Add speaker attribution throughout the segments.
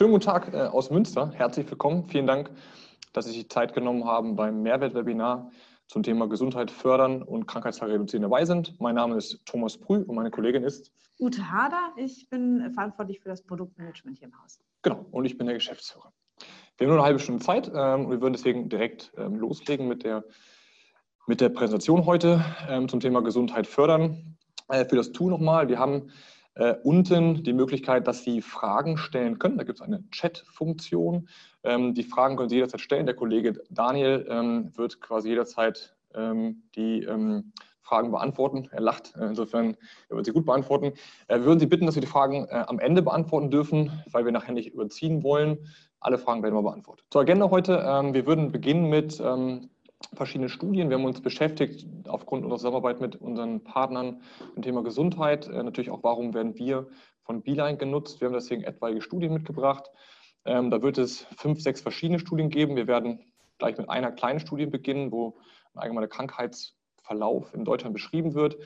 Speaker 1: schönen guten Tag äh, aus Münster. Herzlich willkommen. Vielen Dank, dass Sie sich die Zeit genommen haben beim Mehrwertwebinar zum Thema Gesundheit fördern und Krankheitstage reduzieren dabei sind. Mein Name ist Thomas Prüh und meine Kollegin ist
Speaker 2: Ute Hader. Ich bin verantwortlich für das Produktmanagement hier im Haus.
Speaker 1: Genau, und ich bin der Geschäftsführer. Wir haben nur eine halbe Stunde Zeit ähm, und wir würden deswegen direkt ähm, loslegen mit der, mit der Präsentation heute ähm, zum Thema Gesundheit fördern. Äh, für das Tool nochmal, wir haben äh, unten die Möglichkeit, dass Sie Fragen stellen können. Da gibt es eine Chat-Funktion. Ähm, die Fragen können Sie jederzeit stellen. Der Kollege Daniel ähm, wird quasi jederzeit ähm, die ähm, Fragen beantworten. Er lacht, äh, insofern er wird sie gut beantworten. Äh, würden Sie bitten, dass wir die Fragen äh, am Ende beantworten dürfen, weil wir nachher nicht überziehen wollen. Alle Fragen werden mal beantwortet. Zur Agenda heute. Ähm, wir würden beginnen mit ähm, verschiedene Studien. Wir haben uns beschäftigt aufgrund unserer Zusammenarbeit mit unseren Partnern im Thema Gesundheit. Äh, natürlich auch, warum werden wir von Beeline genutzt. Wir haben deswegen etwaige Studien mitgebracht. Ähm, da wird es fünf, sechs verschiedene Studien geben. Wir werden gleich mit einer kleinen Studie beginnen, wo ein allgemeiner Krankheitsverlauf in Deutschland beschrieben wird.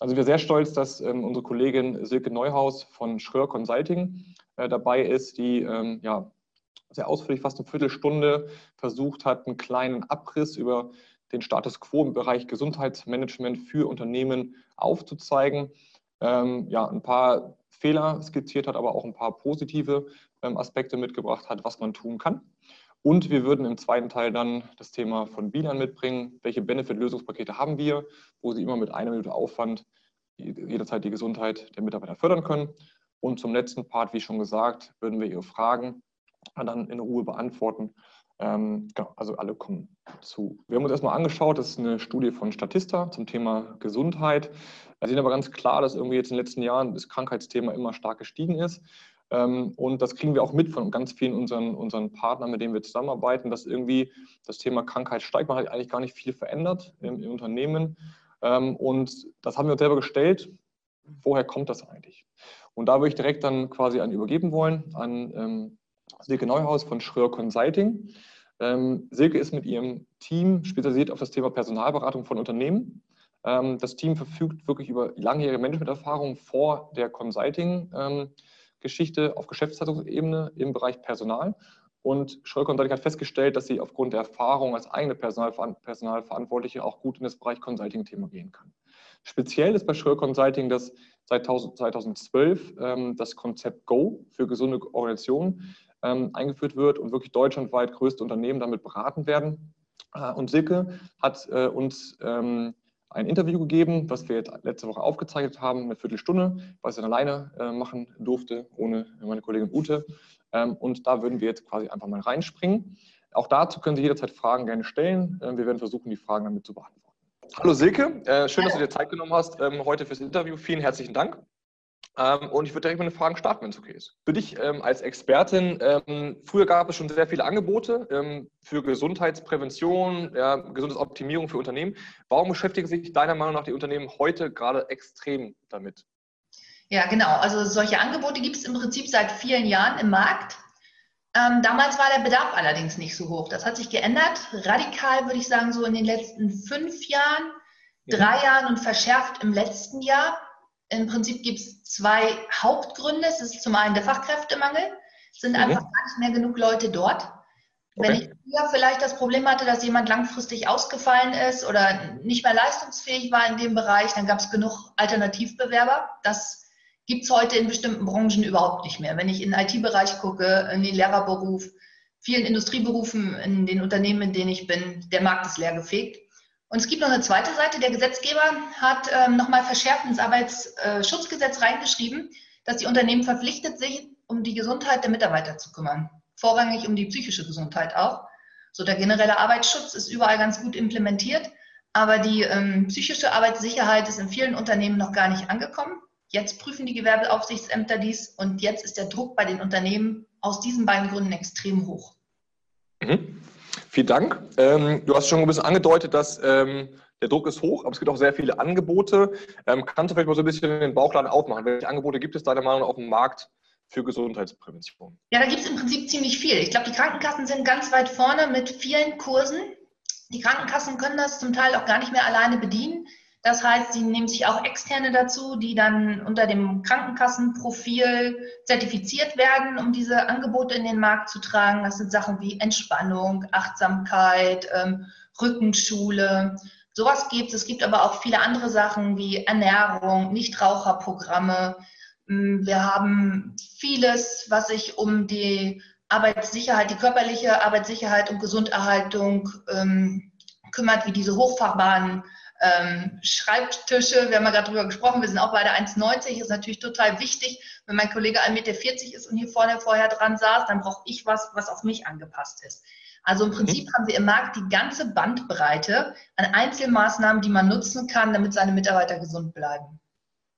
Speaker 1: Also wir sind sehr stolz, dass ähm, unsere Kollegin Silke Neuhaus von Schröer Consulting äh, dabei ist, die ähm, ja, sehr ausführlich, fast eine Viertelstunde versucht hat, einen kleinen Abriss über den Status quo im Bereich Gesundheitsmanagement für Unternehmen aufzuzeigen. Ähm, ja, ein paar Fehler skizziert hat, aber auch ein paar positive ähm, Aspekte mitgebracht hat, was man tun kann. Und wir würden im zweiten Teil dann das Thema von Bilan mitbringen. Welche Benefit-Lösungspakete haben wir, wo Sie immer mit einer Minute Aufwand jederzeit die Gesundheit der Mitarbeiter fördern können. Und zum letzten Part, wie schon gesagt, würden wir Ihre Fragen dann in Ruhe beantworten. Ähm, genau, also alle kommen zu. Wir haben uns erstmal angeschaut, das ist eine Studie von Statista zum Thema Gesundheit. Wir sehen aber ganz klar, dass irgendwie jetzt in den letzten Jahren das Krankheitsthema immer stark gestiegen ist. Ähm, und das kriegen wir auch mit von ganz vielen unseren, unseren Partnern, mit denen wir zusammenarbeiten, dass irgendwie das Thema Krankheit steigt. Man hat eigentlich gar nicht viel verändert im, im Unternehmen. Ähm, und das haben wir uns selber gestellt. Woher kommt das eigentlich? Und da würde ich direkt dann quasi an übergeben wollen an ähm, Silke Neuhaus von Schröer Consulting. Ähm, Silke ist mit ihrem Team spezialisiert auf das Thema Personalberatung von Unternehmen. Ähm, das Team verfügt wirklich über langjährige Managementerfahrung vor der Consulting-Geschichte ähm, auf Geschäftsleitungsebene im Bereich Personal. Und Schröer Consulting hat festgestellt, dass sie aufgrund der Erfahrung als eigene Personalverantwortliche auch gut in das Bereich Consulting-Thema gehen kann. Speziell ist bei Schröer Consulting, dass seit 2012 ähm, das Konzept Go für gesunde Organisationen ähm, eingeführt wird und wirklich deutschlandweit größte Unternehmen damit beraten werden. Äh, und Silke hat äh, uns ähm, ein Interview gegeben, was wir jetzt letzte Woche aufgezeichnet haben, eine Viertelstunde, was ich dann alleine äh, machen durfte, ohne meine Kollegin Ute. Ähm, und da würden wir jetzt quasi einfach mal reinspringen. Auch dazu können Sie jederzeit Fragen gerne stellen. Ähm, wir werden versuchen, die Fragen damit zu beantworten. Hallo Silke, äh, schön, dass du dir Zeit genommen hast ähm, heute fürs Interview. Vielen herzlichen Dank. Ähm, und ich würde direkt mit den Fragen starten, wenn es okay ist. Für dich ähm, als Expertin, ähm, früher gab es schon sehr viele Angebote ähm, für Gesundheitsprävention, ja, Gesundheitsoptimierung für Unternehmen. Warum beschäftigen sich deiner Meinung nach die Unternehmen heute gerade extrem damit?
Speaker 3: Ja, genau. Also solche Angebote gibt es im Prinzip seit vielen Jahren im Markt. Ähm, damals war der Bedarf allerdings nicht so hoch. Das hat sich geändert. Radikal würde ich sagen, so in den letzten fünf Jahren, drei Jahren und verschärft im letzten Jahr. Im Prinzip gibt es zwei Hauptgründe. Es ist zum einen der Fachkräftemangel. Es sind mhm. einfach gar nicht mehr genug Leute dort. Okay. Wenn ich früher vielleicht das Problem hatte, dass jemand langfristig ausgefallen ist oder nicht mehr leistungsfähig war in dem Bereich, dann gab es genug Alternativbewerber. Das gibt es heute in bestimmten Branchen überhaupt nicht mehr. Wenn ich in den IT-Bereich gucke, in den Lehrerberuf, vielen Industrieberufen, in den Unternehmen, in denen ich bin, der Markt ist leer gefegt. Und es gibt noch eine zweite Seite. Der Gesetzgeber hat ähm, nochmal verschärft ins Arbeitsschutzgesetz reingeschrieben, dass die Unternehmen verpflichtet sind, um die Gesundheit der Mitarbeiter zu kümmern. Vorrangig um die psychische Gesundheit auch. So der generelle Arbeitsschutz ist überall ganz gut implementiert, aber die ähm, psychische Arbeitssicherheit ist in vielen Unternehmen noch gar nicht angekommen. Jetzt prüfen die Gewerbeaufsichtsämter dies und jetzt ist der Druck bei den Unternehmen aus diesen beiden Gründen extrem hoch.
Speaker 1: Mhm. Vielen Dank. Ähm, du hast schon ein bisschen angedeutet, dass ähm, der Druck ist hoch, aber es gibt auch sehr viele Angebote. Ähm, kannst du vielleicht mal so ein bisschen den Bauchladen aufmachen? Welche Angebote gibt es deiner Meinung nach auf dem Markt für Gesundheitsprävention?
Speaker 3: Ja, da gibt es im Prinzip ziemlich viel. Ich glaube, die Krankenkassen sind ganz weit vorne mit vielen Kursen. Die Krankenkassen können das zum Teil auch gar nicht mehr alleine bedienen. Das heißt, sie nehmen sich auch Externe dazu, die dann unter dem Krankenkassenprofil zertifiziert werden, um diese Angebote in den Markt zu tragen. Das sind Sachen wie Entspannung, Achtsamkeit, ähm, Rückenschule. Sowas gibt es. Es gibt aber auch viele andere Sachen wie Ernährung, Nichtraucherprogramme. Mm, wir haben vieles, was sich um die Arbeitssicherheit, die körperliche Arbeitssicherheit und Gesunderhaltung ähm, kümmert, wie diese hochfahrbaren ähm, Schreibtische, wir haben ja gerade drüber gesprochen, wir sind auch beide 1,90, ist natürlich total wichtig. Wenn mein Kollege 1,40 Meter ist und hier vorne vorher dran saß, dann brauche ich was, was auf mich angepasst ist. Also im Prinzip mhm. haben wir im Markt die ganze Bandbreite an Einzelmaßnahmen, die man nutzen kann, damit seine Mitarbeiter gesund bleiben.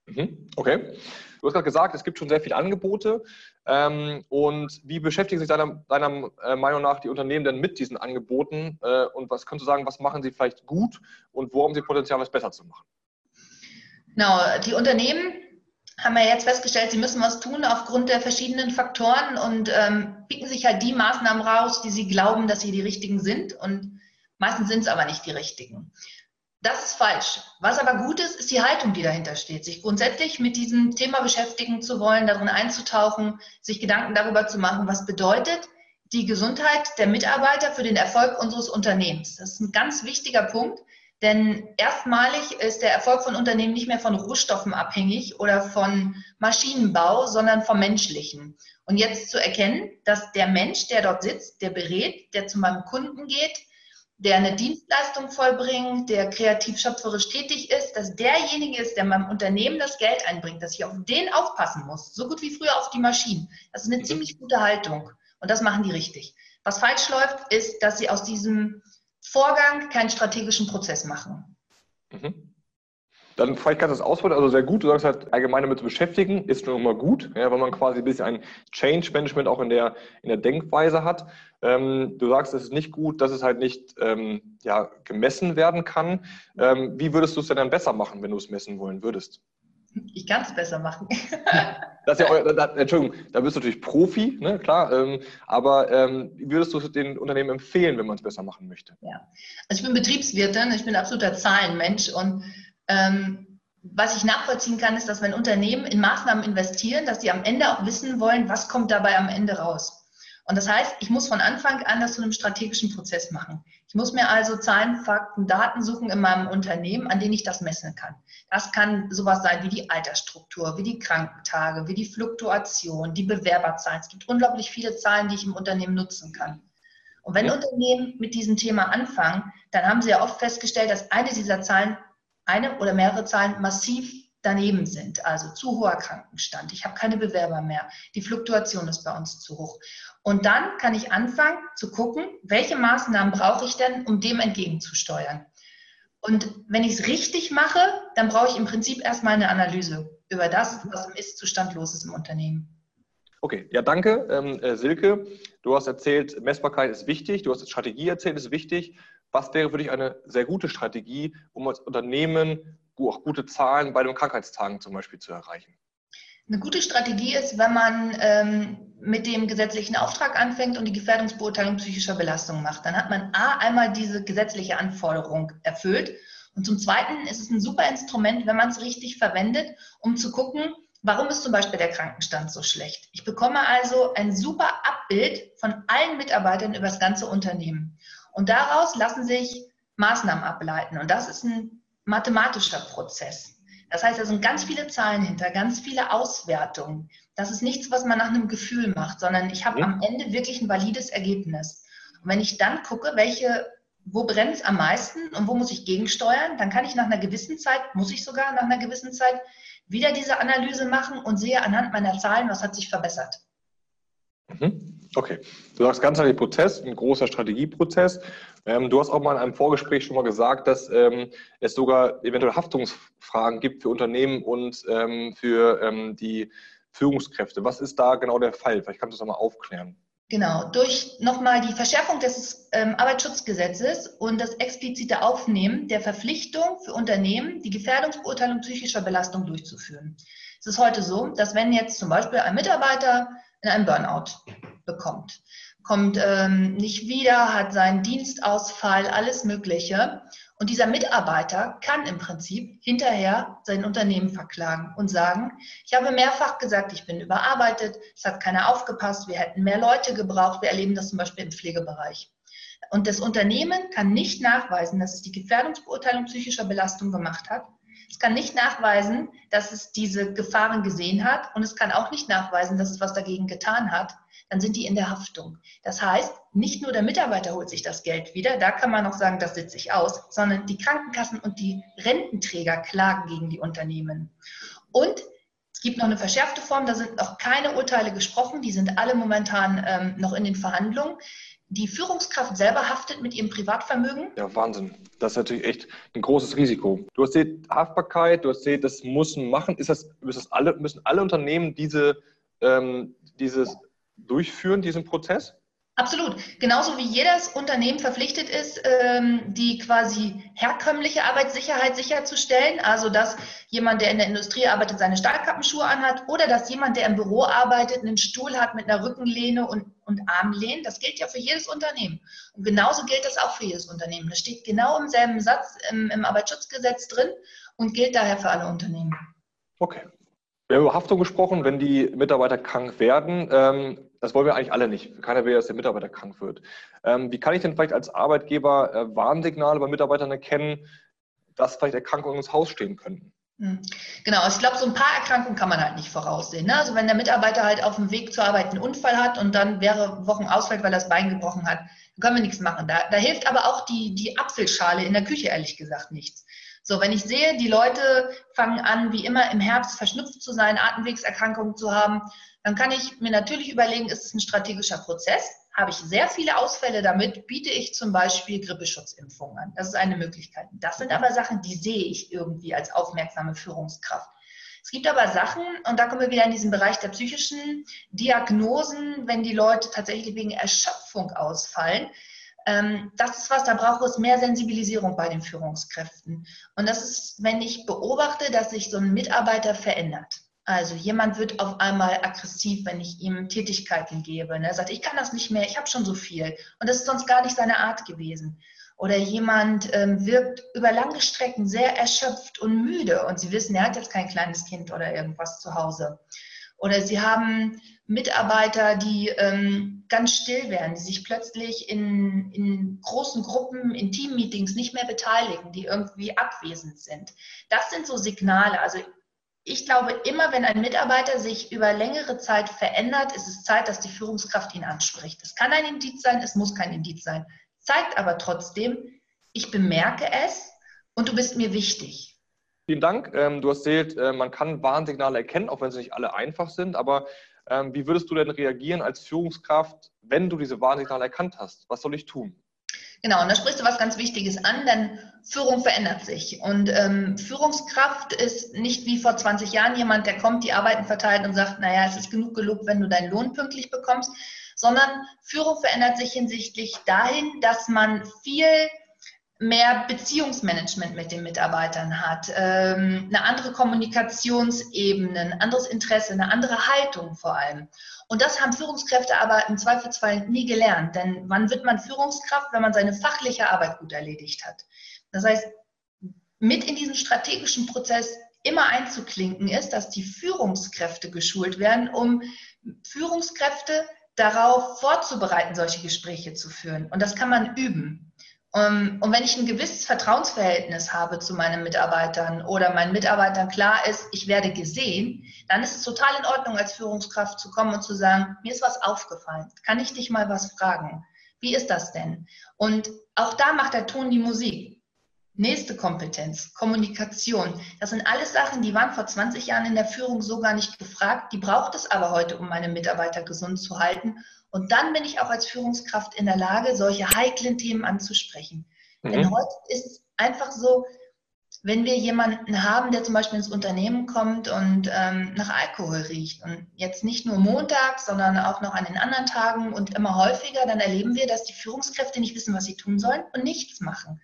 Speaker 1: Mhm. Okay. Du hast gerade gesagt, es gibt schon sehr viele Angebote. Ähm, und wie beschäftigen sich deiner, deiner äh, Meinung nach die Unternehmen denn mit diesen Angeboten? Äh, und was könntest du sagen, was machen sie vielleicht gut und wo haben sie Potenzial, was besser zu machen?
Speaker 3: Genau, die Unternehmen haben ja jetzt festgestellt, sie müssen was tun aufgrund der verschiedenen Faktoren und ähm, picken sich halt die Maßnahmen raus, die sie glauben, dass sie die richtigen sind. Und meistens sind es aber nicht die richtigen. Das ist falsch. Was aber gut ist, ist die Haltung, die dahinter steht. Sich grundsätzlich mit diesem Thema beschäftigen zu wollen, darin einzutauchen, sich Gedanken darüber zu machen, was bedeutet die Gesundheit der Mitarbeiter für den Erfolg unseres Unternehmens. Das ist ein ganz wichtiger Punkt, denn erstmalig ist der Erfolg von Unternehmen nicht mehr von Rohstoffen abhängig oder von Maschinenbau, sondern vom Menschlichen. Und jetzt zu erkennen, dass der Mensch, der dort sitzt, der berät, der zu meinem Kunden geht, der eine Dienstleistung vollbringt, der kreativ schöpferisch tätig ist, dass derjenige ist, der meinem Unternehmen das Geld einbringt, dass ich auf den aufpassen muss, so gut wie früher auf die Maschinen. Das ist eine mhm. ziemlich gute Haltung und das machen die richtig. Was falsch läuft, ist, dass sie aus diesem Vorgang keinen strategischen Prozess machen.
Speaker 1: Mhm. Dann vielleicht kannst du das ausführen, also sehr gut. Du sagst halt, allgemein damit zu beschäftigen, ist schon immer gut, ja, weil man quasi ein bisschen ein Change-Management auch in der, in der Denkweise hat. Ähm, du sagst, es ist nicht gut, dass es halt nicht ähm, ja, gemessen werden kann. Ähm, wie würdest du es denn dann besser machen, wenn du es messen wollen würdest?
Speaker 3: Ich kann es besser machen.
Speaker 1: das ist ja euer, da, Entschuldigung, da bist du natürlich Profi, ne, klar. Ähm, aber ähm, wie würdest du es den Unternehmen empfehlen, wenn man es besser machen möchte?
Speaker 3: Ja, also ich bin Betriebswirtin, ich bin absoluter Zahlenmensch und ähm, was ich nachvollziehen kann, ist, dass wenn Unternehmen in Maßnahmen investieren, dass die am Ende auch wissen wollen, was kommt dabei am Ende raus. Und das heißt, ich muss von Anfang an das zu einem strategischen Prozess machen. Ich muss mir also Zahlen, Fakten, Daten suchen in meinem Unternehmen, an denen ich das messen kann. Das kann sowas sein wie die Altersstruktur, wie die Krankentage, wie die Fluktuation, die Bewerberzahlen. Es gibt unglaublich viele Zahlen, die ich im Unternehmen nutzen kann. Und wenn Unternehmen mit diesem Thema anfangen, dann haben sie ja oft festgestellt, dass eine dieser Zahlen eine oder mehrere Zahlen massiv daneben sind, also zu hoher Krankenstand, ich habe keine Bewerber mehr, die Fluktuation ist bei uns zu hoch. Und dann kann ich anfangen zu gucken, welche Maßnahmen brauche ich denn, um dem entgegenzusteuern. Und wenn ich es richtig mache, dann brauche ich im Prinzip erstmal eine Analyse über das, was im Ist-Zustand los ist im Unternehmen.
Speaker 1: Okay, ja, danke, ähm, äh, Silke. Du hast erzählt, Messbarkeit ist wichtig, du hast Strategie erzählt, ist wichtig. Was wäre für dich eine sehr gute Strategie, um als Unternehmen auch gute Zahlen bei den Krankheitstagen zum Beispiel zu erreichen?
Speaker 3: Eine gute Strategie ist, wenn man ähm, mit dem gesetzlichen Auftrag anfängt und die Gefährdungsbeurteilung psychischer Belastung macht. Dann hat man A, einmal diese gesetzliche Anforderung erfüllt. Und zum Zweiten ist es ein super Instrument, wenn man es richtig verwendet, um zu gucken, warum ist zum Beispiel der Krankenstand so schlecht. Ich bekomme also ein super Abbild von allen Mitarbeitern über das ganze Unternehmen. Und daraus lassen sich Maßnahmen ableiten. Und das ist ein mathematischer Prozess. Das heißt, da sind ganz viele Zahlen hinter, ganz viele Auswertungen. Das ist nichts, was man nach einem Gefühl macht, sondern ich habe ja. am Ende wirklich ein valides Ergebnis. Und wenn ich dann gucke, welche, wo brennt es am meisten und wo muss ich gegensteuern, dann kann ich nach einer gewissen Zeit, muss ich sogar nach einer gewissen Zeit wieder diese Analyse machen und sehe anhand meiner Zahlen, was hat sich verbessert.
Speaker 1: Mhm. Okay, du sagst ganz ganzheitlicher Prozess, ein großer Strategieprozess. Ähm, du hast auch mal in einem Vorgespräch schon mal gesagt, dass ähm, es sogar eventuell Haftungsfragen gibt für Unternehmen und ähm, für ähm, die Führungskräfte. Was ist da genau der Fall? Vielleicht kannst du das mal aufklären.
Speaker 3: Genau, durch nochmal die Verschärfung des ähm, Arbeitsschutzgesetzes und das explizite Aufnehmen der Verpflichtung für Unternehmen, die Gefährdungsbeurteilung psychischer Belastung durchzuführen. Es ist heute so, dass wenn jetzt zum Beispiel ein Mitarbeiter in einem Burnout bekommt. Kommt ähm, nicht wieder, hat seinen Dienstausfall, alles Mögliche. Und dieser Mitarbeiter kann im Prinzip hinterher sein Unternehmen verklagen und sagen, ich habe mehrfach gesagt, ich bin überarbeitet, es hat keiner aufgepasst, wir hätten mehr Leute gebraucht. Wir erleben das zum Beispiel im Pflegebereich. Und das Unternehmen kann nicht nachweisen, dass es die Gefährdungsbeurteilung psychischer Belastung gemacht hat. Es kann nicht nachweisen, dass es diese Gefahren gesehen hat. Und es kann auch nicht nachweisen, dass es was dagegen getan hat dann sind die in der Haftung. Das heißt, nicht nur der Mitarbeiter holt sich das Geld wieder, da kann man noch sagen, das sitzt sich aus, sondern die Krankenkassen und die Rententräger klagen gegen die Unternehmen. Und es gibt noch eine verschärfte Form, da sind noch keine Urteile gesprochen, die sind alle momentan ähm, noch in den Verhandlungen. Die Führungskraft selber haftet mit ihrem Privatvermögen.
Speaker 1: Ja, Wahnsinn. Das ist natürlich echt ein großes Risiko. Du hast die Haftbarkeit, du hast die, das müssen machen. Ist das, müssen, alle, müssen alle Unternehmen diese, ähm, dieses durchführen, diesen Prozess?
Speaker 3: Absolut. Genauso wie jedes Unternehmen verpflichtet ist, ähm, die quasi herkömmliche Arbeitssicherheit sicherzustellen, also dass jemand, der in der Industrie arbeitet, seine Stahlkappenschuhe anhat oder dass jemand, der im Büro arbeitet, einen Stuhl hat mit einer Rückenlehne und, und Armlehnen. Das gilt ja für jedes Unternehmen. Und genauso gilt das auch für jedes Unternehmen. Das steht genau im selben Satz im, im Arbeitsschutzgesetz drin und gilt daher für alle Unternehmen.
Speaker 1: Okay. Wir haben über Haftung gesprochen, wenn die Mitarbeiter krank werden. Ähm, das wollen wir eigentlich alle nicht. Keiner will, dass der Mitarbeiter krank wird. Ähm, wie kann ich denn vielleicht als Arbeitgeber äh, Warnsignale bei Mitarbeitern erkennen, dass vielleicht Erkrankungen ins Haus stehen könnten?
Speaker 3: Hm. Genau, also ich glaube, so ein paar Erkrankungen kann man halt nicht voraussehen. Ne? Also wenn der Mitarbeiter halt auf dem Weg zur Arbeit einen Unfall hat und dann mehrere Wochen ausfällt, weil er das Bein gebrochen hat, können wir nichts machen. Da, da hilft aber auch die, die Apfelschale in der Küche ehrlich gesagt nichts. So, wenn ich sehe, die Leute fangen an, wie immer im Herbst verschnupft zu sein, Atemwegserkrankungen zu haben, dann kann ich mir natürlich überlegen, ist es ein strategischer Prozess? Habe ich sehr viele Ausfälle damit, biete ich zum Beispiel Grippeschutzimpfungen an. Das ist eine Möglichkeit. Das sind aber Sachen, die sehe ich irgendwie als aufmerksame Führungskraft. Es gibt aber Sachen, und da kommen wir wieder in diesen Bereich der psychischen Diagnosen, wenn die Leute tatsächlich wegen Erschöpfung ausfallen, das ist was, da braucht es mehr Sensibilisierung bei den Führungskräften. Und das ist, wenn ich beobachte, dass sich so ein Mitarbeiter verändert. Also jemand wird auf einmal aggressiv, wenn ich ihm Tätigkeiten gebe. Ne? Er sagt, ich kann das nicht mehr, ich habe schon so viel. Und das ist sonst gar nicht seine Art gewesen. Oder jemand ähm, wirkt über lange Strecken sehr erschöpft und müde und Sie wissen, er hat jetzt kein kleines Kind oder irgendwas zu Hause. Oder Sie haben Mitarbeiter, die ähm, ganz still werden, die sich plötzlich in, in großen Gruppen, in Teammeetings nicht mehr beteiligen, die irgendwie abwesend sind. Das sind so Signale. Also ich glaube, immer wenn ein Mitarbeiter sich über längere Zeit verändert, ist es Zeit, dass die Führungskraft ihn anspricht. Es kann ein Indiz sein, es muss kein Indiz sein. Zeigt aber trotzdem, ich bemerke es und du bist mir wichtig.
Speaker 1: Vielen Dank. Ähm, du hast erzählt, äh, man kann Warnsignale erkennen, auch wenn sie nicht alle einfach sind. Aber wie würdest du denn reagieren als Führungskraft, wenn du diese Warnsignale erkannt hast? Was soll ich tun?
Speaker 3: Genau, und da sprichst du was ganz Wichtiges an, denn Führung verändert sich. Und ähm, Führungskraft ist nicht wie vor 20 Jahren jemand, der kommt, die Arbeiten verteilt und sagt, naja, es ist genug gelobt, wenn du deinen Lohn pünktlich bekommst, sondern Führung verändert sich hinsichtlich dahin, dass man viel mehr Beziehungsmanagement mit den Mitarbeitern hat, ähm, eine andere Kommunikationsebene, ein anderes Interesse, eine andere Haltung vor allem. Und das haben Führungskräfte aber im Zweifelsfall nie gelernt. Denn wann wird man Führungskraft, wenn man seine fachliche Arbeit gut erledigt hat? Das heißt, mit in diesen strategischen Prozess immer einzuklinken ist, dass die Führungskräfte geschult werden, um Führungskräfte darauf vorzubereiten, solche Gespräche zu führen. Und das kann man üben. Ähm, und wenn ich ein gewisses Vertrauensverhältnis habe zu meinen Mitarbeitern oder meinen Mitarbeitern klar ist, ich werde gesehen, dann ist es total in Ordnung, als Führungskraft zu kommen und zu sagen, mir ist was aufgefallen. Kann ich dich mal was fragen? Wie ist das denn? Und auch da macht der Ton die Musik. Nächste Kompetenz, Kommunikation. Das sind alles Sachen, die waren vor 20 Jahren in der Führung so gar nicht gefragt. Die braucht es aber heute, um meine Mitarbeiter gesund zu halten und dann bin ich auch als Führungskraft in der Lage, solche heiklen Themen anzusprechen. Mhm. Denn heute ist es einfach so, wenn wir jemanden haben, der zum Beispiel ins Unternehmen kommt und ähm, nach Alkohol riecht und jetzt nicht nur montags, sondern auch noch an den anderen Tagen und immer häufiger, dann erleben wir, dass die Führungskräfte nicht wissen, was sie tun sollen und nichts machen.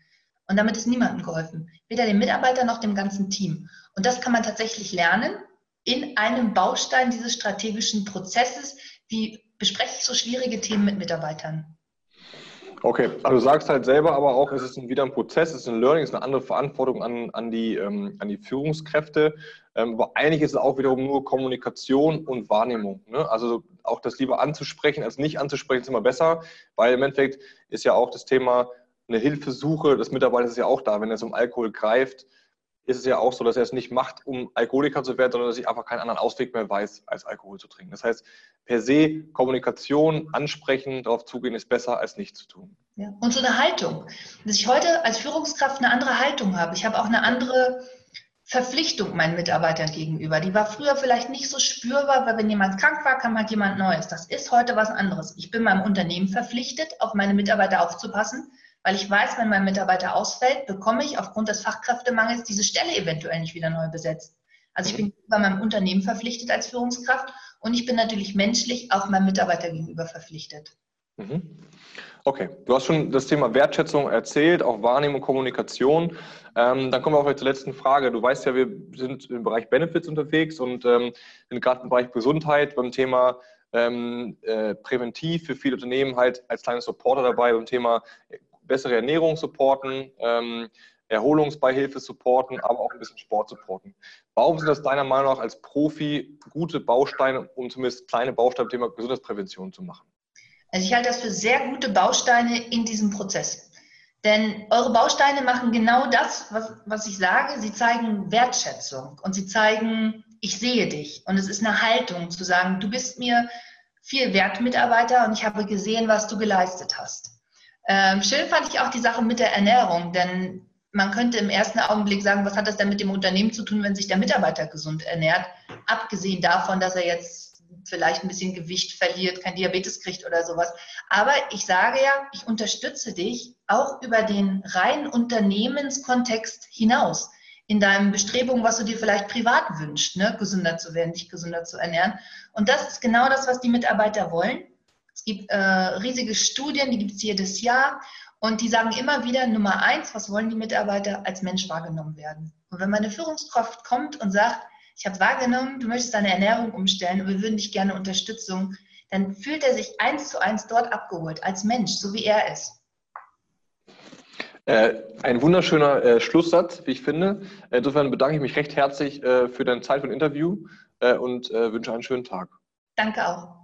Speaker 3: Und damit ist niemandem geholfen, weder dem Mitarbeiter noch dem ganzen Team. Und das kann man tatsächlich lernen in einem Baustein dieses strategischen Prozesses, wie bespreche ich so schwierige Themen mit Mitarbeitern?
Speaker 1: Okay, also du sagst halt selber aber auch, es ist wieder ein Prozess, es ist ein Learning, es ist eine andere Verantwortung an, an, die, ähm, an die Führungskräfte. Ähm, aber eigentlich ist es auch wiederum nur Kommunikation und Wahrnehmung. Ne? Also auch das lieber anzusprechen als nicht anzusprechen ist immer besser, weil im Endeffekt ist ja auch das Thema eine Hilfesuche des Mitarbeiters ist ja auch da, wenn es um Alkohol greift ist es ja auch so, dass er es nicht macht, um Alkoholiker zu werden, sondern dass ich einfach keinen anderen Ausweg mehr weiß, als Alkohol zu trinken. Das heißt, per se Kommunikation, ansprechen, darauf zugehen, ist besser, als nichts zu tun.
Speaker 3: Ja. Und so eine Haltung. Dass ich heute als Führungskraft eine andere Haltung habe. Ich habe auch eine andere Verpflichtung meinen Mitarbeitern gegenüber. Die war früher vielleicht nicht so spürbar, weil wenn jemand krank war, kam halt jemand Neues. Das ist heute was anderes. Ich bin meinem Unternehmen verpflichtet, auf meine Mitarbeiter aufzupassen weil ich weiß, wenn mein Mitarbeiter ausfällt, bekomme ich aufgrund des Fachkräftemangels diese Stelle eventuell nicht wieder neu besetzt. Also ich bin bei meinem Unternehmen verpflichtet als Führungskraft und ich bin natürlich menschlich auch meinem Mitarbeiter gegenüber verpflichtet.
Speaker 1: Mhm. Okay, du hast schon das Thema Wertschätzung erzählt, auch Wahrnehmung, Kommunikation. Ähm, dann kommen wir auch zur letzten Frage. Du weißt ja, wir sind im Bereich Benefits unterwegs und ähm, sind gerade im Bereich Gesundheit beim Thema ähm, äh, präventiv für viele Unternehmen halt als kleines Supporter dabei beim Thema bessere Ernährung supporten, ähm, Erholungsbeihilfe supporten, aber auch ein bisschen Sport supporten. Warum sind das deiner Meinung nach als Profi gute Bausteine, um zumindest kleine Bausteine im Thema Gesundheitsprävention zu machen?
Speaker 3: Also ich halte das für sehr gute Bausteine in diesem Prozess. Denn eure Bausteine machen genau das, was, was ich sage. Sie zeigen Wertschätzung und sie zeigen, ich sehe dich. Und es ist eine Haltung zu sagen, du bist mir viel wert, Mitarbeiter, und ich habe gesehen, was du geleistet hast. Ähm, schön fand ich auch die Sache mit der Ernährung, denn man könnte im ersten Augenblick sagen, was hat das denn mit dem Unternehmen zu tun, wenn sich der Mitarbeiter gesund ernährt? Abgesehen davon, dass er jetzt vielleicht ein bisschen Gewicht verliert, kein Diabetes kriegt oder sowas. Aber ich sage ja, ich unterstütze dich auch über den reinen Unternehmenskontext hinaus in deinem Bestrebungen, was du dir vielleicht privat wünschst, ne? gesünder zu werden, dich gesünder zu ernähren. Und das ist genau das, was die Mitarbeiter wollen. Es gibt äh, riesige Studien, die gibt es jedes Jahr. Und die sagen immer wieder, Nummer eins, was wollen die Mitarbeiter als Mensch wahrgenommen werden? Und wenn meine Führungskraft kommt und sagt, ich habe wahrgenommen, du möchtest deine Ernährung umstellen und wir würden dich gerne Unterstützung, dann fühlt er sich eins zu eins dort abgeholt, als Mensch, so wie er ist.
Speaker 1: Äh, ein wunderschöner äh, Schlusssatz, wie ich finde. Insofern bedanke ich mich recht herzlich äh, für deine Zeit ein Interview äh, und äh, wünsche einen schönen Tag.
Speaker 3: Danke auch.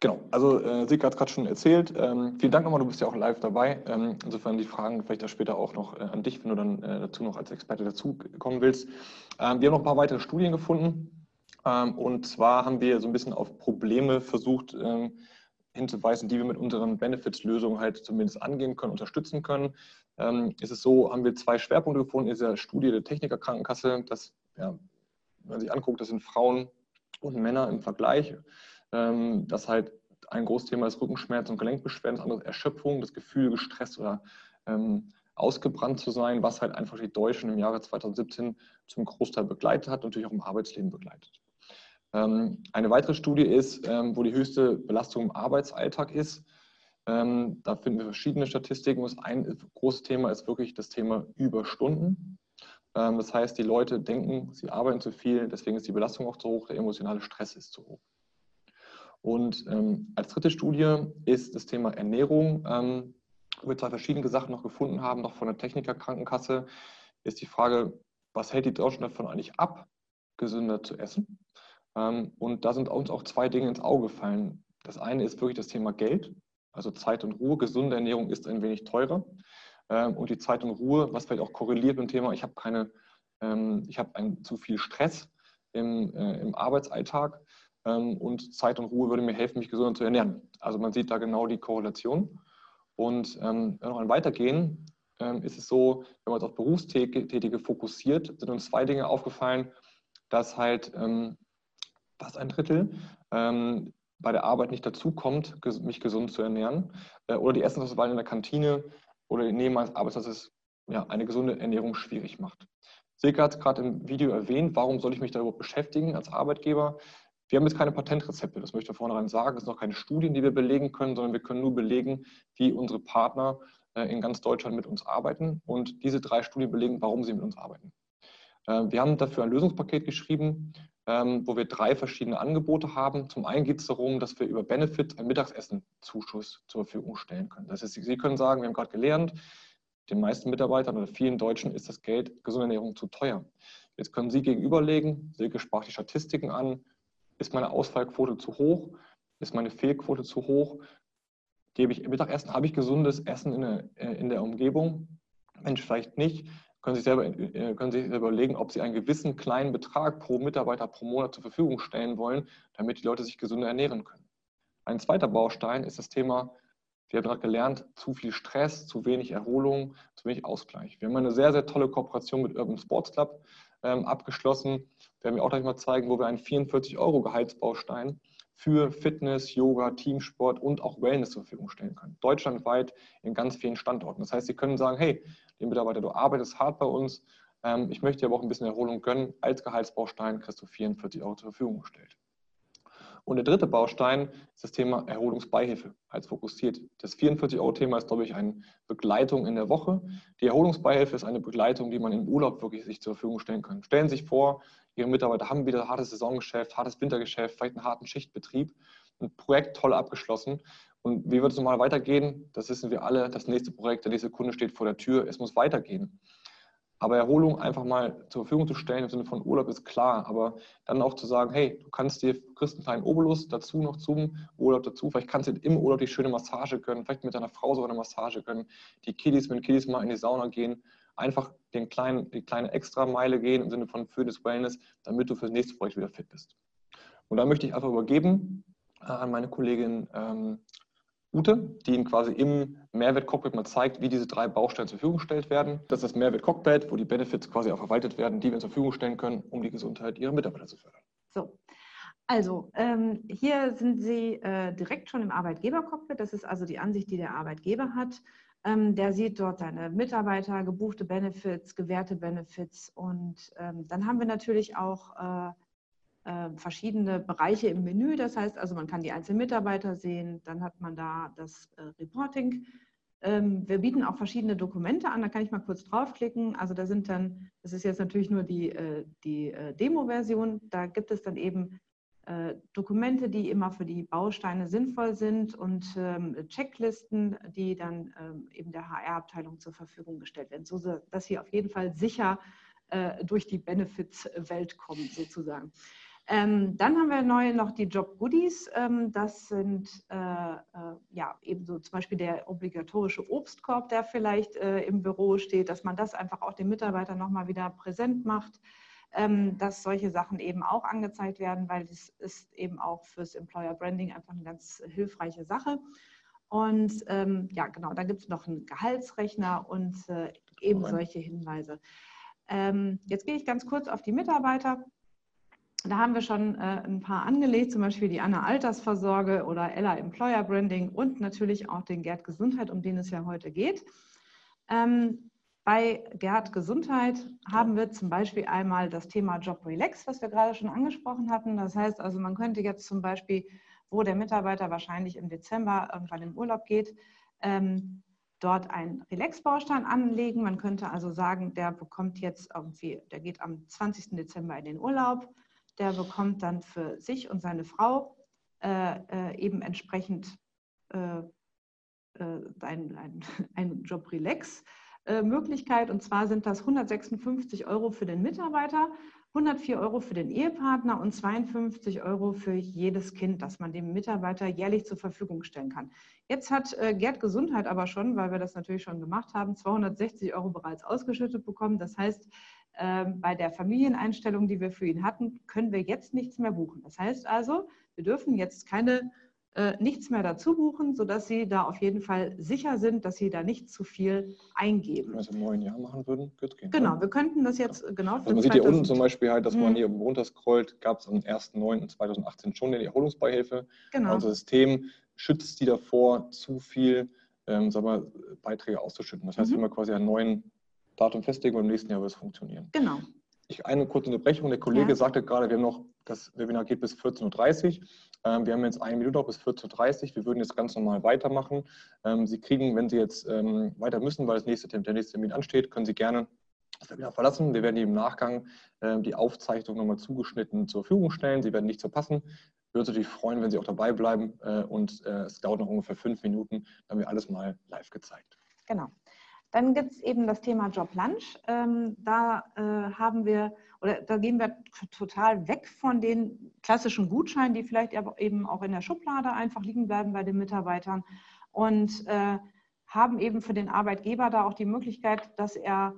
Speaker 1: Genau, also äh, Silke hat es gerade schon erzählt. Ähm, vielen Dank nochmal, du bist ja auch live dabei. Ähm, insofern die Fragen vielleicht auch später auch noch äh, an dich, wenn du dann äh, dazu noch als Experte dazukommen willst. Ähm, wir haben noch ein paar weitere Studien gefunden. Ähm, und zwar haben wir so ein bisschen auf Probleme versucht ähm, hinzuweisen, die wir mit unseren Benefits-Lösungen halt zumindest angehen können, unterstützen können. Ähm, ist es so, haben wir zwei Schwerpunkte gefunden in dieser Studie der Technikerkrankenkasse. Das, ja, wenn man sich anguckt, das sind Frauen und Männer im Vergleich dass halt ein Großthema ist Rückenschmerz und Gelenkbeschwerden, das andere ist Erschöpfung, das Gefühl, gestresst oder ähm, ausgebrannt zu sein, was halt einfach die Deutschen im Jahre 2017 zum Großteil begleitet hat, natürlich auch im Arbeitsleben begleitet. Ähm, eine weitere Studie ist, ähm, wo die höchste Belastung im Arbeitsalltag ist. Ähm, da finden wir verschiedene Statistiken. Das ein großes Thema ist wirklich das Thema Überstunden. Ähm, das heißt, die Leute denken, sie arbeiten zu viel, deswegen ist die Belastung auch zu hoch, der emotionale Stress ist zu hoch. Und ähm, als dritte Studie ist das Thema Ernährung, ähm, wo wir zwei verschiedene Sachen noch gefunden haben, noch von der Technikerkrankenkasse, ist die Frage, was hält die Deutschen davon eigentlich ab, gesünder zu essen? Ähm, und da sind uns auch zwei Dinge ins Auge gefallen. Das eine ist wirklich das Thema Geld, also Zeit und Ruhe. Gesunde Ernährung ist ein wenig teurer. Ähm, und die Zeit und Ruhe, was vielleicht auch korreliert mit dem Thema, ich habe keine, ähm, ich habe zu viel Stress im, äh, im Arbeitsalltag und Zeit und Ruhe würde mir helfen, mich gesünder zu ernähren. Also man sieht da genau die Korrelation. Und ähm, wenn wir noch weitergehen, ähm, ist es so, wenn man uns auf Berufstätige fokussiert, sind uns zwei Dinge aufgefallen, dass halt fast ein Drittel bei der Arbeit nicht dazu kommt, mich gesund zu ernähren. Äh, oder die Essensauswahl in der Kantine oder neben meines Arbeitsplatzes ja, eine gesunde Ernährung schwierig macht. Silke hat es gerade im Video erwähnt, warum soll ich mich da überhaupt beschäftigen als Arbeitgeber? Wir haben jetzt keine Patentrezepte, das möchte ich vornherein sagen. Es sind noch keine Studien, die wir belegen können, sondern wir können nur belegen, wie unsere Partner äh, in ganz Deutschland mit uns arbeiten. Und diese drei Studien belegen, warum sie mit uns arbeiten. Äh, wir haben dafür ein Lösungspaket geschrieben, ähm, wo wir drei verschiedene Angebote haben. Zum einen geht es darum, dass wir über Benefit einen Mittagessen-Zuschuss zur Verfügung stellen können. Das heißt, Sie können sagen, wir haben gerade gelernt, den meisten Mitarbeitern oder vielen Deutschen ist das Geld gesunde Ernährung zu teuer. Jetzt können Sie gegenüberlegen, Silke sprach die Statistiken an, ist meine Ausfallquote zu hoch, ist meine Fehlquote zu hoch, gebe ich Mittagessen, habe ich gesundes Essen in der, äh, in der Umgebung? Mensch, vielleicht nicht. Können Sie, selber, äh, können Sie selber überlegen, ob Sie einen gewissen kleinen Betrag pro Mitarbeiter pro Monat zur Verfügung stellen wollen, damit die Leute sich gesünder ernähren können. Ein zweiter Baustein ist das Thema wir haben gerade gelernt, zu viel Stress, zu wenig Erholung, zu wenig Ausgleich. Wir haben eine sehr, sehr tolle Kooperation mit Urban Sports Club ähm, abgeschlossen. Wir werden auch gleich mal zeigen, wo wir einen 44-Euro-Gehaltsbaustein für Fitness, Yoga, Teamsport und auch Wellness zur Verfügung stellen können. Deutschlandweit in ganz vielen Standorten. Das heißt, Sie können sagen, hey, liebe Mitarbeiter, du arbeitest hart bei uns, ähm, ich möchte dir aber auch ein bisschen Erholung gönnen. Als Gehaltsbaustein kriegst du 44 Euro zur Verfügung gestellt. Und der dritte Baustein ist das Thema Erholungsbeihilfe als fokussiert. Das 44-Euro-Thema ist, glaube ich, eine Begleitung in der Woche. Die Erholungsbeihilfe ist eine Begleitung, die man im Urlaub wirklich sich zur Verfügung stellen kann. Stellen Sie sich vor, Ihre Mitarbeiter haben wieder hartes Saisongeschäft, hartes Wintergeschäft, vielleicht einen harten Schichtbetrieb, ein Projekt toll abgeschlossen. Und wie wird es normal weitergehen? Das wissen wir alle. Das nächste Projekt, der nächste Kunde steht vor der Tür. Es muss weitergehen. Aber Erholung einfach mal zur Verfügung zu stellen im Sinne von Urlaub ist klar, aber dann auch zu sagen, hey, du kannst dir, kriegst einen kleinen Obolus dazu noch zum Urlaub dazu, vielleicht kannst du im Urlaub die schöne Massage gönnen, vielleicht mit deiner Frau sogar eine Massage gönnen, die Kiddies, wenn Kiddies mal in die Sauna gehen, einfach den kleinen, die kleine Extrameile gehen im Sinne von für das Wellness, damit du für das nächste Projekt wieder fit bist. Und da möchte ich einfach übergeben äh, an meine Kollegin ähm, Ute, die Ihnen quasi im Mehrwert-Cockpit mal zeigt, wie diese drei Bausteine zur Verfügung gestellt werden. Das ist das Mehrwert-Cockpit, wo die Benefits quasi auch verwaltet werden, die wir zur Verfügung stellen können, um die Gesundheit Ihrer Mitarbeiter zu fördern.
Speaker 2: So, also ähm, hier sind Sie äh, direkt schon im Arbeitgeber-Cockpit. Das ist also die Ansicht, die der Arbeitgeber hat. Ähm, der sieht dort seine Mitarbeiter, gebuchte Benefits, gewährte Benefits und ähm, dann haben wir natürlich auch äh, äh, verschiedene Bereiche im Menü. Das heißt also, man kann die einzelnen Mitarbeiter sehen, dann hat man da das äh, Reporting. Ähm, wir bieten auch verschiedene Dokumente an, da kann ich mal kurz draufklicken. Also da sind dann, das ist jetzt natürlich nur die, äh, die Demo-Version, da gibt es dann eben Dokumente, die immer für die Bausteine sinnvoll sind und ähm, Checklisten, die dann ähm, eben der HR-Abteilung zur Verfügung gestellt werden, so dass sie auf jeden Fall sicher durch die Benefits-Welt kommen, sozusagen. Ähm, dann haben wir neu noch die Job Goodies. Ähm, das sind äh, äh, ja ebenso zum Beispiel der obligatorische Obstkorb, der vielleicht äh, im Büro steht, dass man das einfach auch den Mitarbeitern nochmal wieder präsent macht, ähm, dass solche Sachen eben auch angezeigt werden, weil das ist eben auch fürs Employer Branding einfach eine ganz hilfreiche Sache. Und ähm, ja, genau, da gibt es noch einen Gehaltsrechner und äh, eben solche Hinweise. Ähm, jetzt gehe ich ganz kurz auf die Mitarbeiter. Da haben wir schon äh, ein paar angelegt, zum Beispiel die Anna Altersvorsorge oder Ella Employer Branding und natürlich auch den Gerd Gesundheit, um den es ja heute geht. Ähm, bei Gerd Gesundheit haben wir zum Beispiel einmal das Thema Job Relax, was wir gerade schon angesprochen hatten. Das heißt also, man könnte jetzt zum Beispiel, wo der Mitarbeiter wahrscheinlich im Dezember irgendwann im Urlaub geht, ähm, dort einen Relax-Baustein anlegen. Man könnte also sagen, der bekommt jetzt irgendwie, der geht am 20. Dezember in den Urlaub der bekommt dann für sich und seine Frau äh, äh, eben entsprechend äh, äh ein, ein, ein Job-Relax-Möglichkeit. Und zwar sind das 156 Euro für den Mitarbeiter, 104 Euro für den Ehepartner und 52 Euro für jedes Kind, das man dem Mitarbeiter jährlich zur Verfügung stellen kann. Jetzt hat äh, Gerd Gesundheit aber schon, weil wir das natürlich schon gemacht haben, 260 Euro bereits ausgeschüttet bekommen. Das heißt, bei der Familieneinstellung, die wir für ihn hatten, können wir jetzt nichts mehr buchen. Das heißt also, wir dürfen jetzt keine äh, nichts mehr dazu buchen, sodass Sie da auf jeden Fall sicher sind, dass Sie da nicht zu viel eingeben.
Speaker 1: Wenn wir das im neuen Jahr machen würden,
Speaker 2: könnte es gehen. Genau, ne? wir könnten das jetzt ja. genau.
Speaker 1: Also man sieht hier unten zum Beispiel halt, dass man mhm. hier runter scrollt, gab es am 1.9.2018 schon die Erholungsbeihilfe. Genau. Unser System schützt die davor, zu viel ähm, wir, Beiträge auszuschütten. Das heißt, mhm. wenn wir quasi einen neuen Datum festlegen und im nächsten Jahr wird es funktionieren.
Speaker 2: Genau.
Speaker 1: Ich, eine kurze Unterbrechung. Der Kollege ja. sagte gerade, wir haben noch, das Webinar geht bis 14.30 Uhr. Ähm, wir haben jetzt eine Minute noch bis 14.30 Uhr. Wir würden jetzt ganz normal weitermachen. Ähm, Sie kriegen, wenn Sie jetzt ähm, weiter müssen, weil das nächste, der nächste Termin ansteht, können Sie gerne das Webinar verlassen. Wir werden Ihnen im Nachgang äh, die Aufzeichnung nochmal zugeschnitten zur Verfügung stellen. Sie werden nicht verpassen. Würde uns natürlich freuen, wenn Sie auch dabei bleiben. Äh, und äh, es dauert noch ungefähr fünf Minuten, dann haben wir alles mal live gezeigt.
Speaker 2: Genau. Dann gibt es eben das Thema Job Lunch. Ähm, da äh, haben wir, oder da gehen wir total weg von den klassischen Gutscheinen, die vielleicht eben auch in der Schublade einfach liegen bleiben bei den Mitarbeitern und äh, haben eben für den Arbeitgeber da auch die Möglichkeit, dass er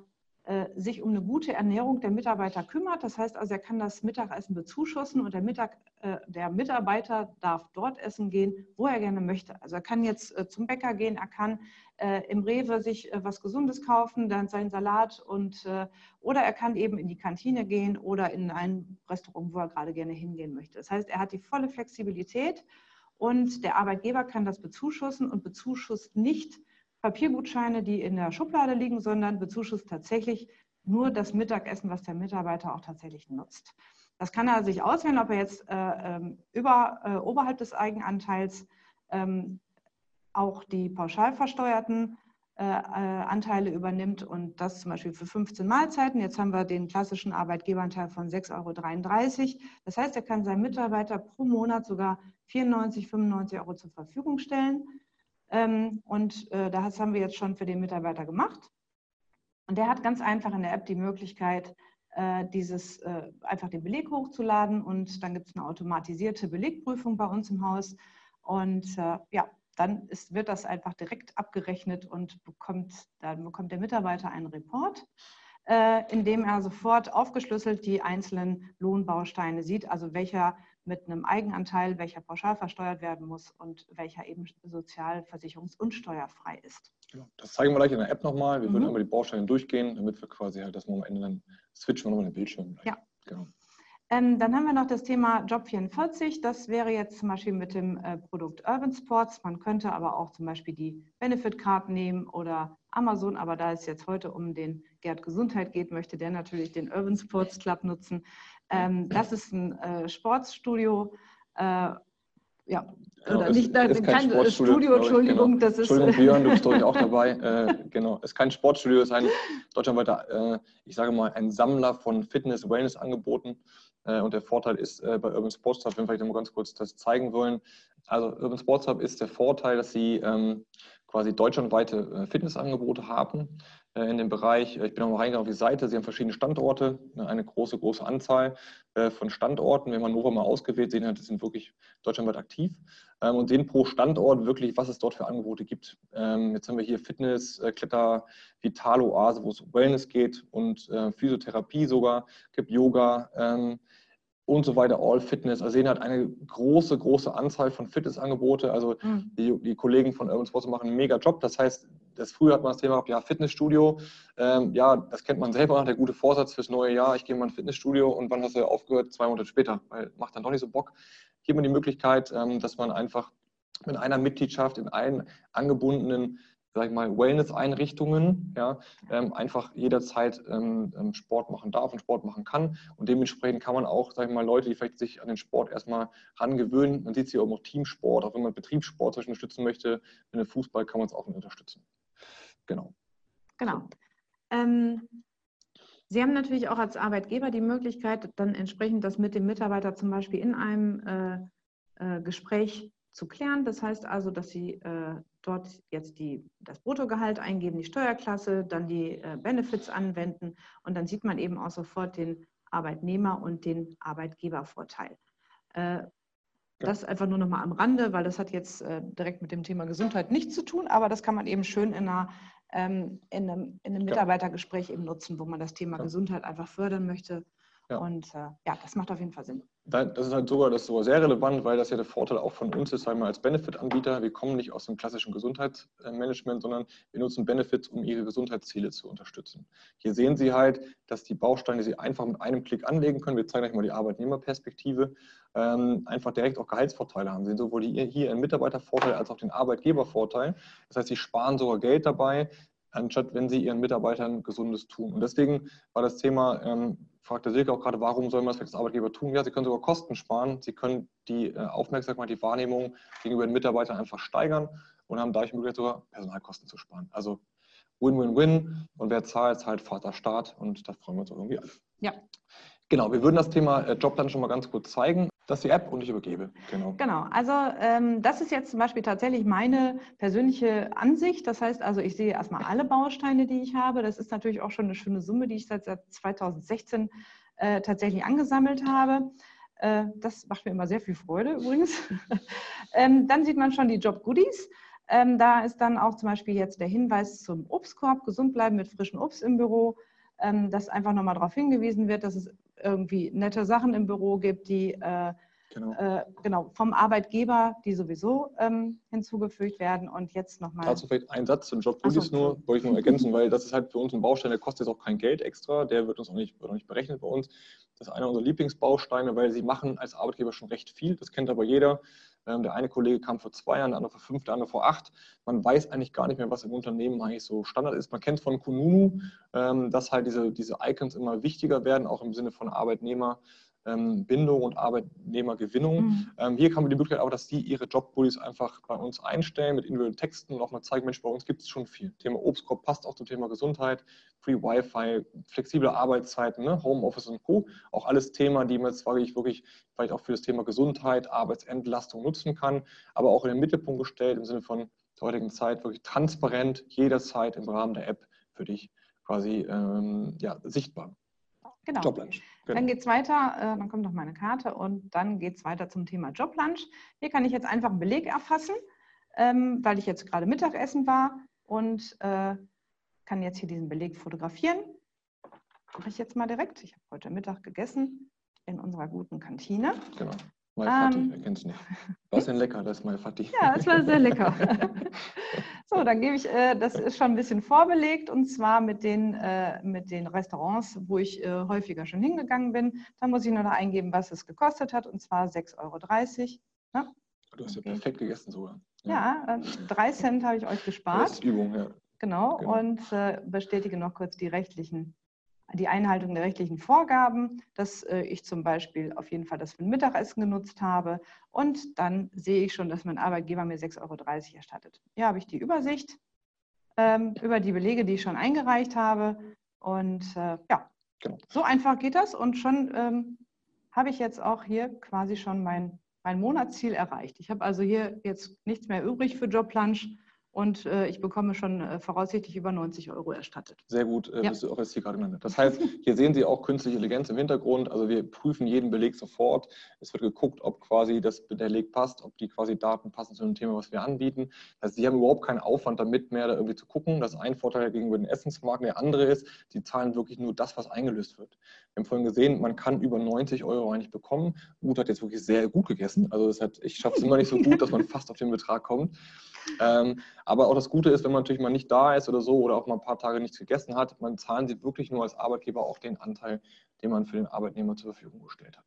Speaker 2: sich um eine gute Ernährung der Mitarbeiter kümmert. Das heißt also, er kann das Mittagessen bezuschussen und der, Mittag, äh, der Mitarbeiter darf dort essen gehen, wo er gerne möchte. Also er kann jetzt äh, zum Bäcker gehen, er kann im Rewe sich was Gesundes kaufen, dann seinen Salat und oder er kann eben in die Kantine gehen oder in ein Restaurant, wo er gerade gerne hingehen möchte. Das heißt, er hat die volle Flexibilität und der Arbeitgeber kann das bezuschussen und bezuschusst nicht Papiergutscheine, die in der Schublade liegen, sondern bezuschusst tatsächlich nur das Mittagessen, was der Mitarbeiter auch tatsächlich nutzt. Das kann er sich auswählen, ob er jetzt äh, ähm, über, äh, oberhalb des Eigenanteils ähm, auch die pauschal versteuerten äh, äh Anteile übernimmt und das zum Beispiel für 15 Mahlzeiten. Jetzt haben wir den klassischen Arbeitgeberanteil von 6,33 Euro. Das heißt, er kann seinem Mitarbeiter pro Monat sogar 94, 95 Euro zur Verfügung stellen. Ähm, und äh, das haben wir jetzt schon für den Mitarbeiter gemacht. Und der hat ganz einfach in der App die Möglichkeit, äh, dieses äh, einfach den Beleg hochzuladen und dann gibt es eine automatisierte Belegprüfung bei uns im Haus. Und ja, dann ist, wird das einfach direkt abgerechnet und bekommt, dann bekommt der Mitarbeiter einen Report, in dem er sofort aufgeschlüsselt die einzelnen Lohnbausteine sieht, also welcher mit einem Eigenanteil, welcher pauschal versteuert werden muss und welcher eben sozialversicherungs- und steuerfrei ist.
Speaker 1: Genau. Das zeigen wir gleich in der App nochmal. Wir mhm. würden einmal die Bausteine durchgehen, damit wir quasi halt das mal am Ende dann switchen wir nochmal den Bildschirm.
Speaker 2: Gleich. Ja. Genau. Ähm, dann haben wir noch das Thema Job 44. Das wäre jetzt zum Beispiel mit dem äh, Produkt Urban Sports. Man könnte aber auch zum Beispiel die Benefit Card nehmen oder Amazon. Aber da es jetzt heute um den Gerd Gesundheit geht, möchte der natürlich den Urban Sports Club nutzen. Ähm, das ist ein äh, Sportstudio. Äh, ja,
Speaker 1: genau, oder nicht, kein, kein Sportstudio, Studio, Entschuldigung, genau. das ist. Entschuldigung, Björn, du bist doch auch dabei. Äh, genau, es ist kein Sportstudio, es ist ein deutschlandweiter, äh, ich sage mal, ein Sammler von Fitness-Wellness-Angeboten. Äh, und der Vorteil ist äh, bei Urban Sports Hub, wenn wir vielleicht mal ganz kurz das zeigen wollen. Also Urban Sports Hub ist der Vorteil, dass sie ähm, quasi deutschlandweite Fitnessangebote haben in dem Bereich. Ich bin auch mal reingegangen auf die Seite. Sie haben verschiedene Standorte, ne, eine große, große Anzahl äh, von Standorten. Wir haben Hannover mal ausgewählt, sehen halt, die sind wirklich deutschlandweit aktiv ähm, und sehen pro Standort wirklich, was es dort für Angebote gibt. Ähm, jetzt haben wir hier Fitness, Kletter, Vitalo-Oase, wo es um Wellness geht und Physiotherapie sogar, gibt Yoga ähm, und so weiter, All Fitness. Also sehen halt eine große, große Anzahl von Fitnessangebote. Also mhm. die, die, Kollegen von Urban Sports machen einen mega Job. Das heißt, das früher hat man das Thema gehabt, ja, Fitnessstudio. Ähm, ja, das kennt man selber, der gute Vorsatz fürs neue Jahr. Ich gehe mal ins Fitnessstudio und wann hast du aufgehört? Zwei Monate später, weil macht dann doch nicht so Bock. Hier hat man die Möglichkeit, ähm, dass man einfach mit einer Mitgliedschaft in allen angebundenen sag ich mal, Wellness-Einrichtungen, ja, ähm, einfach jederzeit ähm, ähm, Sport machen darf und Sport machen kann. Und dementsprechend kann man auch, sag ich mal, Leute, die vielleicht sich an den Sport erstmal rangewöhnen, man sieht sie auch noch Teamsport, auch wenn man Betriebssport unterstützen möchte, dem Fußball kann man es auch unterstützen. Genau.
Speaker 2: Genau. Ähm, Sie haben natürlich auch als Arbeitgeber die Möglichkeit, dann entsprechend das mit dem Mitarbeiter zum Beispiel in einem äh, äh, Gespräch zu klären. Das heißt also, dass Sie äh, dort jetzt die, das Bruttogehalt eingeben, die Steuerklasse, dann die äh, Benefits anwenden und dann sieht man eben auch sofort den Arbeitnehmer und den Arbeitgebervorteil. Äh, das einfach nur noch mal am Rande, weil das hat jetzt äh, direkt mit dem Thema Gesundheit nichts zu tun, aber das kann man eben schön in, einer, ähm, in, einem, in einem, Mitarbeitergespräch eben nutzen, wo man das Thema Gesundheit einfach fördern möchte. Ja. Und äh, ja, das macht auf jeden Fall Sinn.
Speaker 1: Das ist halt sogar, das ist sogar sehr relevant, weil das ja der Vorteil auch von uns ist, einmal als Benefit-Anbieter. Wir kommen nicht aus dem klassischen Gesundheitsmanagement, sondern wir nutzen Benefits, um Ihre Gesundheitsziele zu unterstützen. Hier sehen Sie halt, dass die Bausteine Sie einfach mit einem Klick anlegen können. Wir zeigen euch mal die Arbeitnehmerperspektive. Ähm, einfach direkt auch Gehaltsvorteile haben. Sie sehen sowohl hier einen Mitarbeitervorteil als auch den Arbeitgebervorteil. Das heißt, Sie sparen sogar Geld dabei, anstatt wenn sie ihren Mitarbeitern Gesundes tun. Und deswegen war das Thema, ähm, fragte Silke auch gerade, warum soll man das als Arbeitgeber tun? Ja, sie können sogar Kosten sparen, sie können die äh, Aufmerksamkeit, die Wahrnehmung gegenüber den Mitarbeitern einfach steigern und haben dadurch die Möglichkeit, sogar Personalkosten zu sparen. Also Win-Win-Win. Und wer zahlt, zahlt Vater Staat. Und da freuen wir uns auch irgendwie alle.
Speaker 2: Ja.
Speaker 1: Genau, wir würden das Thema äh, Jobplan schon mal ganz kurz zeigen. Das ist die App und ich übergebe.
Speaker 2: Genau. Genau. Also ähm, das ist jetzt zum Beispiel tatsächlich meine persönliche Ansicht. Das heißt also, ich sehe erstmal alle Bausteine, die ich habe. Das ist natürlich auch schon eine schöne Summe, die ich seit, seit 2016 äh, tatsächlich angesammelt habe. Äh, das macht mir immer sehr viel Freude übrigens. ähm, dann sieht man schon die Job-Goodies. Ähm, da ist dann auch zum Beispiel jetzt der Hinweis zum Obstkorb, gesund bleiben mit frischem Obst im Büro, ähm, dass einfach nochmal darauf hingewiesen wird, dass es irgendwie nette Sachen im Büro gibt, die äh, genau. Äh, genau. vom Arbeitgeber, die sowieso ähm, hinzugefügt werden. Und jetzt nochmal.
Speaker 1: Dazu vielleicht ein Satz zum Job so. nur, wollte ich nur ergänzen, weil das ist halt für uns ein Baustein, der kostet jetzt auch kein Geld extra, der wird uns auch nicht, wird auch nicht berechnet bei uns. Das ist einer unserer Lieblingsbausteine, weil sie machen als Arbeitgeber schon recht viel. Das kennt aber jeder. Der eine Kollege kam vor zwei Jahren, der andere vor fünf, der andere vor acht. Man weiß eigentlich gar nicht mehr, was im Unternehmen eigentlich so Standard ist. Man kennt von Kununu, ähm, dass halt diese, diese Icons immer wichtiger werden, auch im Sinne von Arbeitnehmer. Ähm, Bindung und Arbeitnehmergewinnung. Mhm. Ähm, hier kann man die Möglichkeit auch, dass die ihre Jobbullies einfach bei uns einstellen mit individuellen Texten und auch mal zeigen, Mensch, bei uns gibt es schon viel. Thema Obstkorb passt auch zum Thema Gesundheit, Free Wi-Fi, flexible Arbeitszeiten, ne? Homeoffice und Co. Auch alles Thema, die man jetzt wirklich, wirklich vielleicht auch für das Thema Gesundheit, Arbeitsentlastung nutzen kann, aber auch in den Mittelpunkt gestellt im Sinne von der heutigen Zeit wirklich transparent jederzeit im Rahmen der App für dich quasi ähm, ja, sichtbar.
Speaker 2: Genau. Joblunch. Genau. Dann geht es weiter, äh, dann kommt noch meine Karte und dann geht es weiter zum Thema Joblunch. Hier kann ich jetzt einfach einen Beleg erfassen, ähm, weil ich jetzt gerade Mittagessen war und äh, kann jetzt hier diesen Beleg fotografieren. Mache ich jetzt mal direkt. Ich habe heute Mittag gegessen in unserer guten Kantine.
Speaker 1: Genau. Mai Fati, ähm, wer kennt es nicht. War denn lecker, das Mai Fati?
Speaker 2: Ja, es war sehr lecker. so, dann gebe ich, äh, das ist schon ein bisschen vorbelegt und zwar mit den, äh, mit den Restaurants, wo ich äh, häufiger schon hingegangen bin. Da muss ich nur noch eingeben, was es gekostet hat und zwar 6,30 Euro.
Speaker 1: Ja? Du hast ja perfekt gegessen sogar.
Speaker 2: Ja, ja 3 äh, Cent habe ich euch gespart. Das
Speaker 1: ist Übung, ja.
Speaker 2: Genau, genau. und äh, bestätige noch kurz die rechtlichen die Einhaltung der rechtlichen Vorgaben, dass äh, ich zum Beispiel auf jeden Fall das für ein Mittagessen genutzt habe. Und dann sehe ich schon, dass mein Arbeitgeber mir 6,30 Euro erstattet. Hier habe ich die Übersicht ähm, über die Belege, die ich schon eingereicht habe. Und äh, ja, genau. so einfach geht das. Und schon ähm, habe ich jetzt auch hier quasi schon mein, mein Monatsziel erreicht. Ich habe also hier jetzt nichts mehr übrig für Joblunch und äh, ich bekomme schon äh, voraussichtlich über 90 Euro erstattet.
Speaker 1: Sehr gut, äh, ja. bist du auch jetzt hier gerade genannt. Das heißt, hier sehen Sie auch künstliche Intelligenz im Hintergrund. Also wir prüfen jeden Beleg sofort. Es wird geguckt, ob quasi das Beleg passt, ob die quasi Daten passen zu dem Thema, was wir anbieten. Also Sie haben überhaupt keinen Aufwand damit mehr, da irgendwie zu gucken. Das ist ein Vorteil gegenüber den Essensmarken. Der andere ist, Sie zahlen wirklich nur das, was eingelöst wird. Wir haben vorhin gesehen, man kann über 90 Euro eigentlich bekommen. Gut hat jetzt wirklich sehr gut gegessen. Also hat, ich schaffe es immer nicht so gut, dass man fast auf den Betrag kommt. Ähm, aber auch das Gute ist, wenn man natürlich mal nicht da ist oder so oder auch mal ein paar Tage nichts gegessen hat, man zahlen sie wirklich nur als Arbeitgeber auch den Anteil, den man für den Arbeitnehmer zur Verfügung gestellt hat.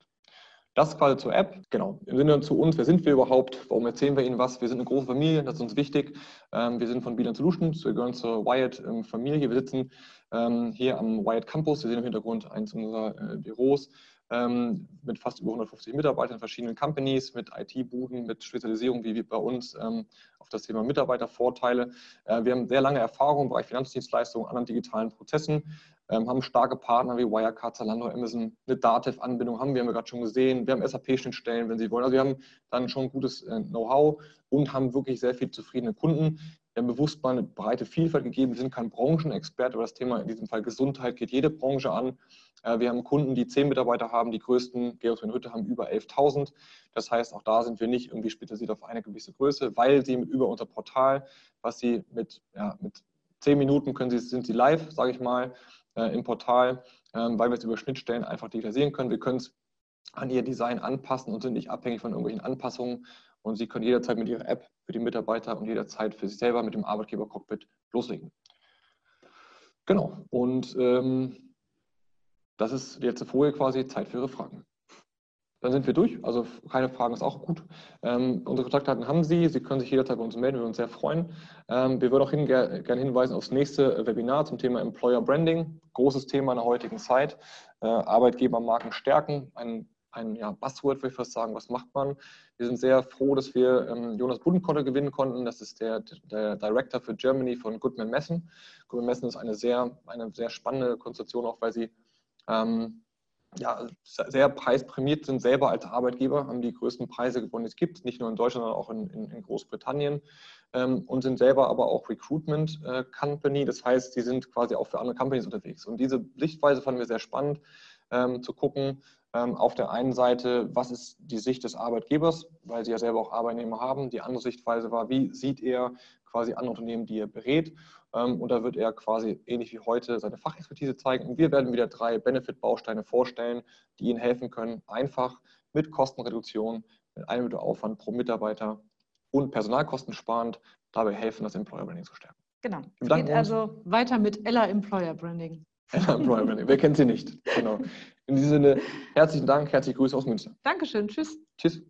Speaker 1: Das quasi zur App. Genau. Im Sinne zu uns, wer sind wir überhaupt? Warum erzählen wir Ihnen was? Wir sind eine große Familie, das ist uns wichtig. Ähm, wir sind von Bilan Solutions, wir gehören zur Wyatt ähm. Wir sitzen ähm, hier am Wyatt Campus. Sie sehen im Hintergrund eins unserer äh, Büros ähm, mit fast über 150 Mitarbeitern in verschiedenen Companies, mit IT-Buden, mit Spezialisierung wie bei uns ähm, auf das Thema Mitarbeitervorteile. Äh, wir haben sehr lange Erfahrung im Bereich Finanzdienstleistungen, anderen digitalen Prozessen, ähm, haben starke Partner wie Wirecard, Zalando, Amazon, eine Datev-Anbindung haben wir, haben wir gerade schon gesehen. Wir haben SAP-Schnittstellen, wenn Sie wollen. Also wir haben dann schon gutes äh, Know-how und haben wirklich sehr viel zufriedene Kunden. Haben bewusst mal eine breite Vielfalt gegeben. Wir sind kein Branchenexperte, aber das Thema in diesem Fall Gesundheit geht jede Branche an. Äh, wir haben Kunden, die zehn Mitarbeiter haben. Die größten, Georg und Hütte, haben über 11.000. Das heißt, auch da sind wir nicht irgendwie spezialisiert auf eine gewisse Größe, weil sie mit über unser Portal, was sie mit, ja, mit zehn Minuten können sie, sind sie live, sage ich mal, äh, im Portal, ähm, weil wir es über Schnittstellen einfach digitalisieren können. Wir können es an ihr Design anpassen und sind nicht abhängig von irgendwelchen Anpassungen und Sie können jederzeit mit Ihrer App für die Mitarbeiter und jederzeit für sich selber mit dem Arbeitgeber-Cockpit loslegen. Genau, und ähm, das ist die letzte Folie quasi, Zeit für Ihre Fragen. Dann sind wir durch, also keine Fragen ist auch gut. Ähm, unsere Kontaktdaten haben Sie, Sie können sich jederzeit bei uns melden, wir würden uns sehr freuen. Ähm, wir würden auch hin, gerne hinweisen aufs nächste Webinar zum Thema Employer Branding, großes Thema in der heutigen Zeit. Äh, Arbeitgebermarken stärken, ein ein ja, Buzzword, würde ich fast sagen. Was macht man? Wir sind sehr froh, dass wir ähm, Jonas Buddenkotter gewinnen konnten. Das ist der, der Director für Germany von Goodman Messen. Goodman Messen ist eine sehr, eine sehr spannende Konstellation, auch weil sie ähm, ja, sehr preisprämiert sind, selber als Arbeitgeber, haben die größten Preise gewonnen, die es gibt, nicht nur in Deutschland, sondern auch in, in, in Großbritannien ähm, und sind selber aber auch Recruitment äh, Company. Das heißt, sie sind quasi auch für andere Companies unterwegs. Und diese Sichtweise fanden wir sehr spannend, ähm, zu gucken, ähm, auf der einen Seite, was ist die Sicht des Arbeitgebers, weil sie ja selber auch Arbeitnehmer haben. Die andere Sichtweise war, wie sieht er quasi andere Unternehmen, die er berät. Ähm, und da wird er quasi ähnlich wie heute seine Fachexpertise zeigen. Und wir werden wieder drei Benefit-Bausteine vorstellen, die Ihnen helfen können, einfach mit Kostenreduktion, mit einem Aufwand pro Mitarbeiter und personalkostensparend dabei helfen, das Employer Branding zu stärken.
Speaker 2: Genau. Es geht also weiter mit
Speaker 1: Ella Employer Branding. Wer kennt sie nicht? Genau. In diesem Sinne, herzlichen Dank, herzliche Grüße aus Münster.
Speaker 2: Dankeschön. Tschüss.
Speaker 1: Tschüss.